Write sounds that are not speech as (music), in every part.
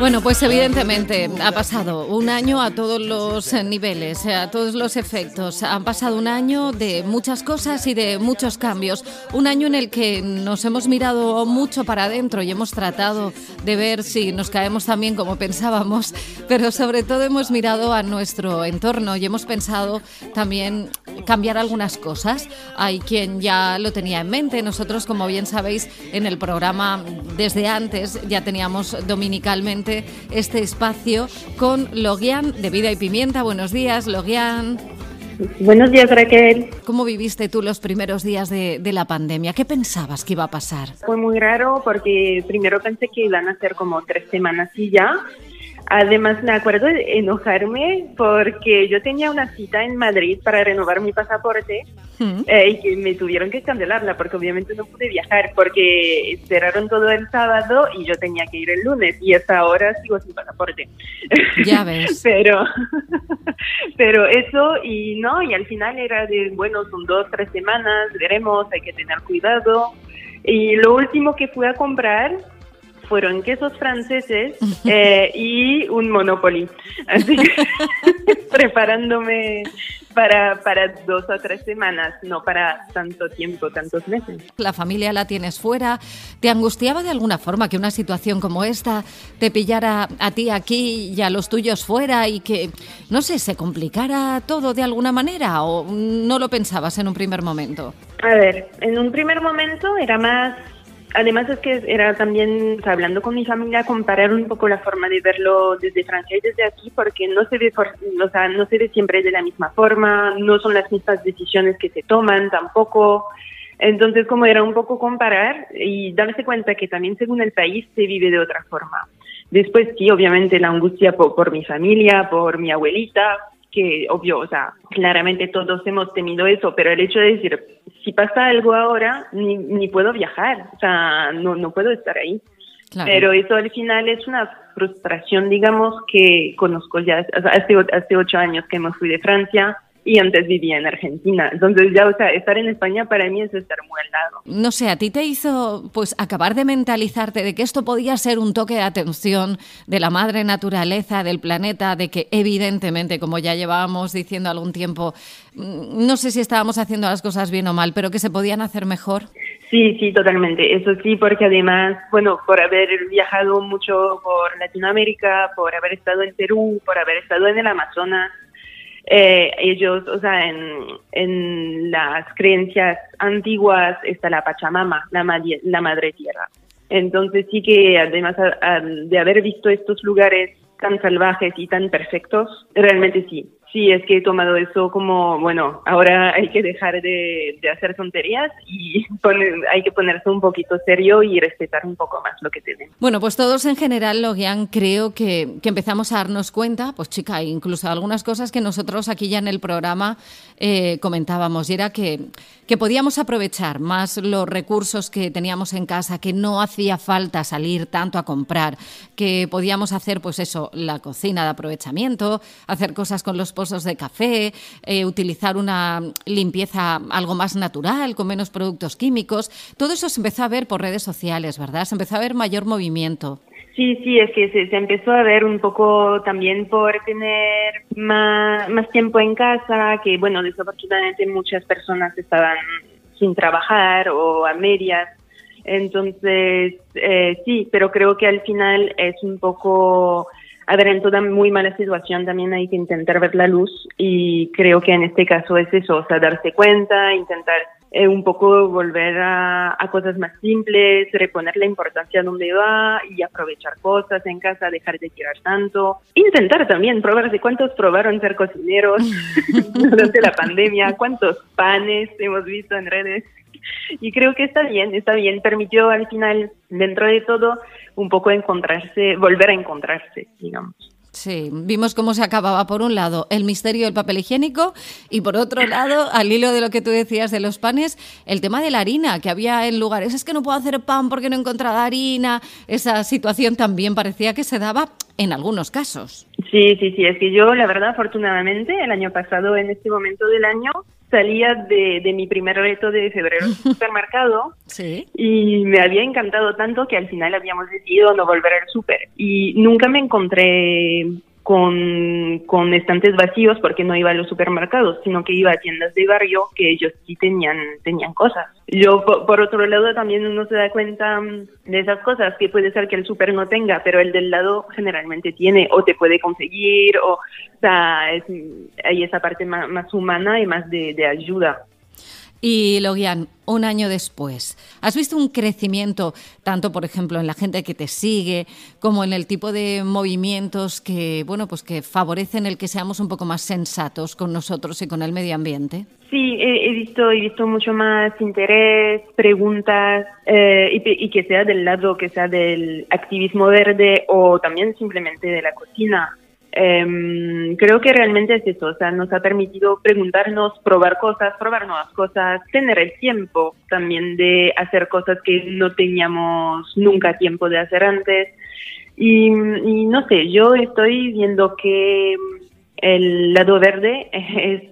Bueno, pues evidentemente ha pasado un año a todos los niveles, a todos los efectos. Han pasado un año de muchas cosas y de muchos cambios. Un año en el que nos hemos mirado mucho para adentro y hemos tratado de ver si nos caemos también como pensábamos, pero sobre todo hemos mirado a nuestro entorno y hemos pensado también cambiar algunas cosas. Hay quien ya lo tenía en mente. Nosotros, como bien sabéis, en el programa desde antes ya teníamos dominicalmente este espacio con Logian de Vida y Pimienta. Buenos días, Logian. Buenos días, Raquel. ¿Cómo viviste tú los primeros días de, de, la pandemia? ¿Qué pensabas que iba a pasar? Fue muy raro porque primero pensé que iban a ser como tres semanas y ya, Además, me acuerdo de enojarme porque yo tenía una cita en Madrid para renovar mi pasaporte mm. eh, y que me tuvieron que cancelarla porque obviamente no pude viajar porque cerraron todo el sábado y yo tenía que ir el lunes y hasta ahora sigo sin pasaporte. Ya ves. (laughs) pero, (laughs) pero eso y no, y al final era de, bueno, son dos, tres semanas, veremos, hay que tener cuidado. Y lo último que fui a comprar fueron quesos franceses eh, y un Monopoly. Así que (laughs) preparándome para, para dos o tres semanas, no para tanto tiempo, tantos meses. La familia la tienes fuera. ¿Te angustiaba de alguna forma que una situación como esta te pillara a ti aquí y a los tuyos fuera y que, no sé, se complicara todo de alguna manera o no lo pensabas en un primer momento? A ver, en un primer momento era más Además es que era también, hablando con mi familia, comparar un poco la forma de verlo desde Francia y desde aquí, porque no se ve, o sea, no se ve siempre de la misma forma, no son las mismas decisiones que se toman tampoco. Entonces, como era un poco comparar y darse cuenta que también según el país se vive de otra forma. Después, sí, obviamente la angustia por mi familia, por mi abuelita, que obvio, o sea, claramente todos hemos tenido eso, pero el hecho de decir, si pasa algo ahora, ni, ni puedo viajar, o sea, no, no puedo estar ahí. Pero eso al final es una frustración, digamos, que conozco ya, hace, hace ocho años que me fui de Francia, y antes vivía en Argentina. Entonces ya, o sea, estar en España para mí es estar muy al lado. No sé, ¿a ti te hizo pues acabar de mentalizarte de que esto podía ser un toque de atención de la madre naturaleza, del planeta, de que evidentemente, como ya llevábamos diciendo algún tiempo, mm, no sé si estábamos haciendo las cosas bien o mal, pero que se podían hacer mejor? Sí, sí, totalmente. Eso sí, porque además, bueno, por haber viajado mucho por Latinoamérica, por haber estado en Perú, por haber estado en el Amazonas, eh, ellos, o sea, en, en, las creencias antiguas está la Pachamama, la, madre, la madre tierra. Entonces sí que además de haber visto estos lugares tan salvajes y tan perfectos, realmente sí, Sí, es que he tomado eso como, bueno, ahora hay que dejar de, hacer tonterías y (laughs) hay que ponerse un poquito serio y respetar un poco más lo que tienen. Bueno, pues todos en general, Logian, creo que, que empezamos a darnos cuenta, pues chica, incluso algunas cosas que nosotros aquí ya en el programa eh, comentábamos, y era que, que podíamos aprovechar más los recursos que teníamos en casa, que no hacía falta salir tanto a comprar, que podíamos hacer, pues eso, la cocina de aprovechamiento, hacer cosas con los pozos de café, eh, utilizar una limpieza algo más natural, con menos productos químicos. Todo eso se empezó a ver por redes sociales, ¿verdad? Se empezó a ver mayor movimiento. Sí, sí, es que se, empezó a ver un poco también por tener más, más tiempo en casa, que bueno, desafortunadamente muchas personas estaban sin trabajar o a medias. Entonces, eh, sí, pero creo que al final es un poco a ver, en toda muy mala situación también hay que intentar ver la luz y creo que en este caso es eso, o sea, darse cuenta, intentar eh, un poco volver a, cosas más simples, reponer la importancia donde va y aprovechar cosas en casa, dejar de tirar tanto. Intentar también probar de cuántos probaron ser cocineros (laughs) durante la pandemia, cuántos panes hemos visto en redes. Y creo que está bien, está bien. Permitió al final, dentro de todo, un poco encontrarse, volver a encontrarse, digamos. Sí, vimos cómo se acababa por un lado el misterio del papel higiénico y por otro lado, al hilo de lo que tú decías de los panes, el tema de la harina, que había en lugares, es que no puedo hacer pan porque no he encontrado harina, esa situación también parecía que se daba en algunos casos. Sí, sí, sí, es que yo la verdad afortunadamente el año pasado en este momento del año salía de, de mi primer reto de febrero en el (laughs) supermercado Sí. y me había encantado tanto que al final habíamos decidido no volver al súper y nunca me encontré con, con estantes vacíos porque no iba a los supermercados, sino que iba a tiendas de barrio que ellos sí tenían, tenían cosas. Yo, por, otro lado, también uno se da cuenta mm, de esas cosas que puede ser que el súper no tenga, pero el del lado generalmente tiene o te puede conseguir, o, o sea, es, hay esa parte más, más humana y más de, de ayuda. Y Logian, un año después, ¿has visto un crecimiento tanto, por ejemplo, en la gente que te sigue, como en el tipo de movimientos que, bueno, pues que favorecen el que seamos un poco más sensatos con nosotros y con el medio ambiente? Sí, he, visto, he visto mucho más interés, preguntas, eh, y, y que sea del lado, que sea del activismo verde o también simplemente de la cocina. Em, creo que realmente es eso, o sea, nos ha permitido preguntarnos, probar cosas, probar nuevas cosas, tener el tiempo también de hacer cosas que no teníamos nunca tiempo de hacer antes. Y, y no sé, yo estoy viendo que el lado verde (laughs) es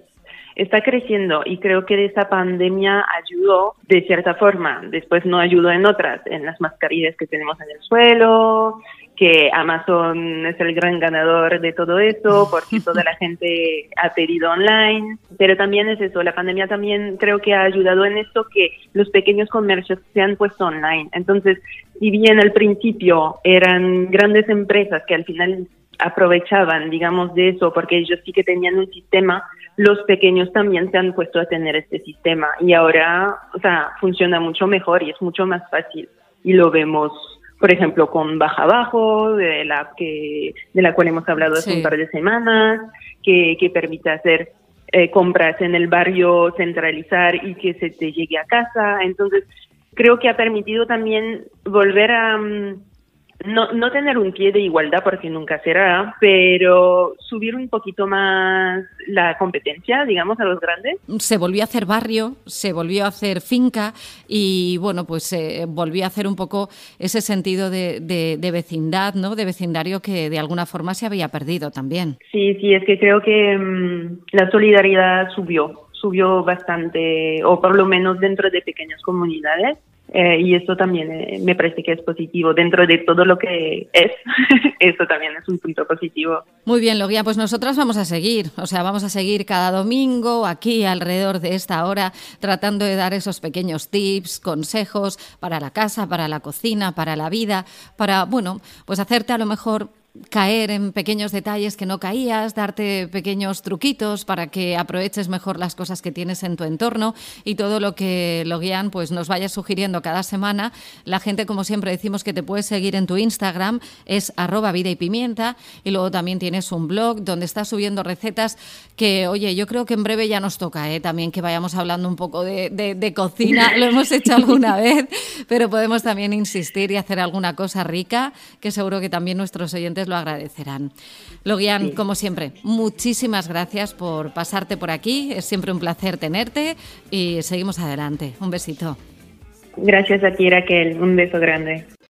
está creciendo y creo que esa pandemia ayudó de cierta forma, después no ayudó en otras, en las mascarillas que tenemos en el suelo, que Amazon es el gran ganador de todo eso porque toda la gente ha pedido online, pero también es eso, la pandemia también creo que ha ayudado en esto que los pequeños comercios se han puesto online. Entonces, si bien al principio eran grandes empresas que al final aprovechaban, digamos, de eso, porque ellos sí que tenían un sistema, los pequeños también se han puesto a tener este sistema y ahora, o sea, funciona mucho mejor y es mucho más fácil. Y lo vemos, por ejemplo, con Baja Bajo, de la que, de la cual hemos hablado hace Sí. un par de semanas, que, que permite hacer eh, compras en el barrio, centralizar y que se te llegue a casa. Entonces, creo que ha permitido también volver a mm, no, no tener un pie de igualdad porque nunca será, pero subir un poquito más la competencia, digamos, a los grandes. se volvió a hacer barrio, se volvió a hacer finca y bueno, pues se volvió a hacer un poco ese sentido de, de- de vecindad, ¿no? De vecindario que de alguna forma se había perdido también. Sí, sí, es que creo que mm, la solidaridad subió, subió bastante, o por lo menos dentro de pequeñas comunidades. Eh, y eso también eh, me parece que es positivo. Dentro de todo lo que es, (laughs) eso también es un punto positivo. Muy bien, Logia, pues nosotras vamos a seguir, o sea, vamos a seguir cada domingo aquí alrededor de esta hora tratando de dar esos pequeños tips, consejos para la casa, para la cocina, para la vida, para, bueno, pues hacerte a lo mejor caer en pequeños detalles que no caías, darte pequeños truquitos para que aproveches mejor las cosas que tienes en tu entorno y todo lo que Loguian pues nos vaya sugiriendo cada semana. La gente, como siempre decimos, que te puedes seguir en tu Instagram es arroba vida y pimienta y luego también tienes un blog donde estás subiendo recetas que, oye, yo creo que en breve ya nos toca ¿eh? también que vayamos hablando un poco de, de- de cocina. Lo hemos hecho alguna vez, pero podemos también insistir y hacer alguna cosa rica que seguro que también nuestros oyentes lo agradecerán. Logian, como siempre, muchísimas gracias por pasarte por aquí. Es siempre un placer tenerte y seguimos adelante. Un besito. Gracias a ti, Raquel. Un beso grande.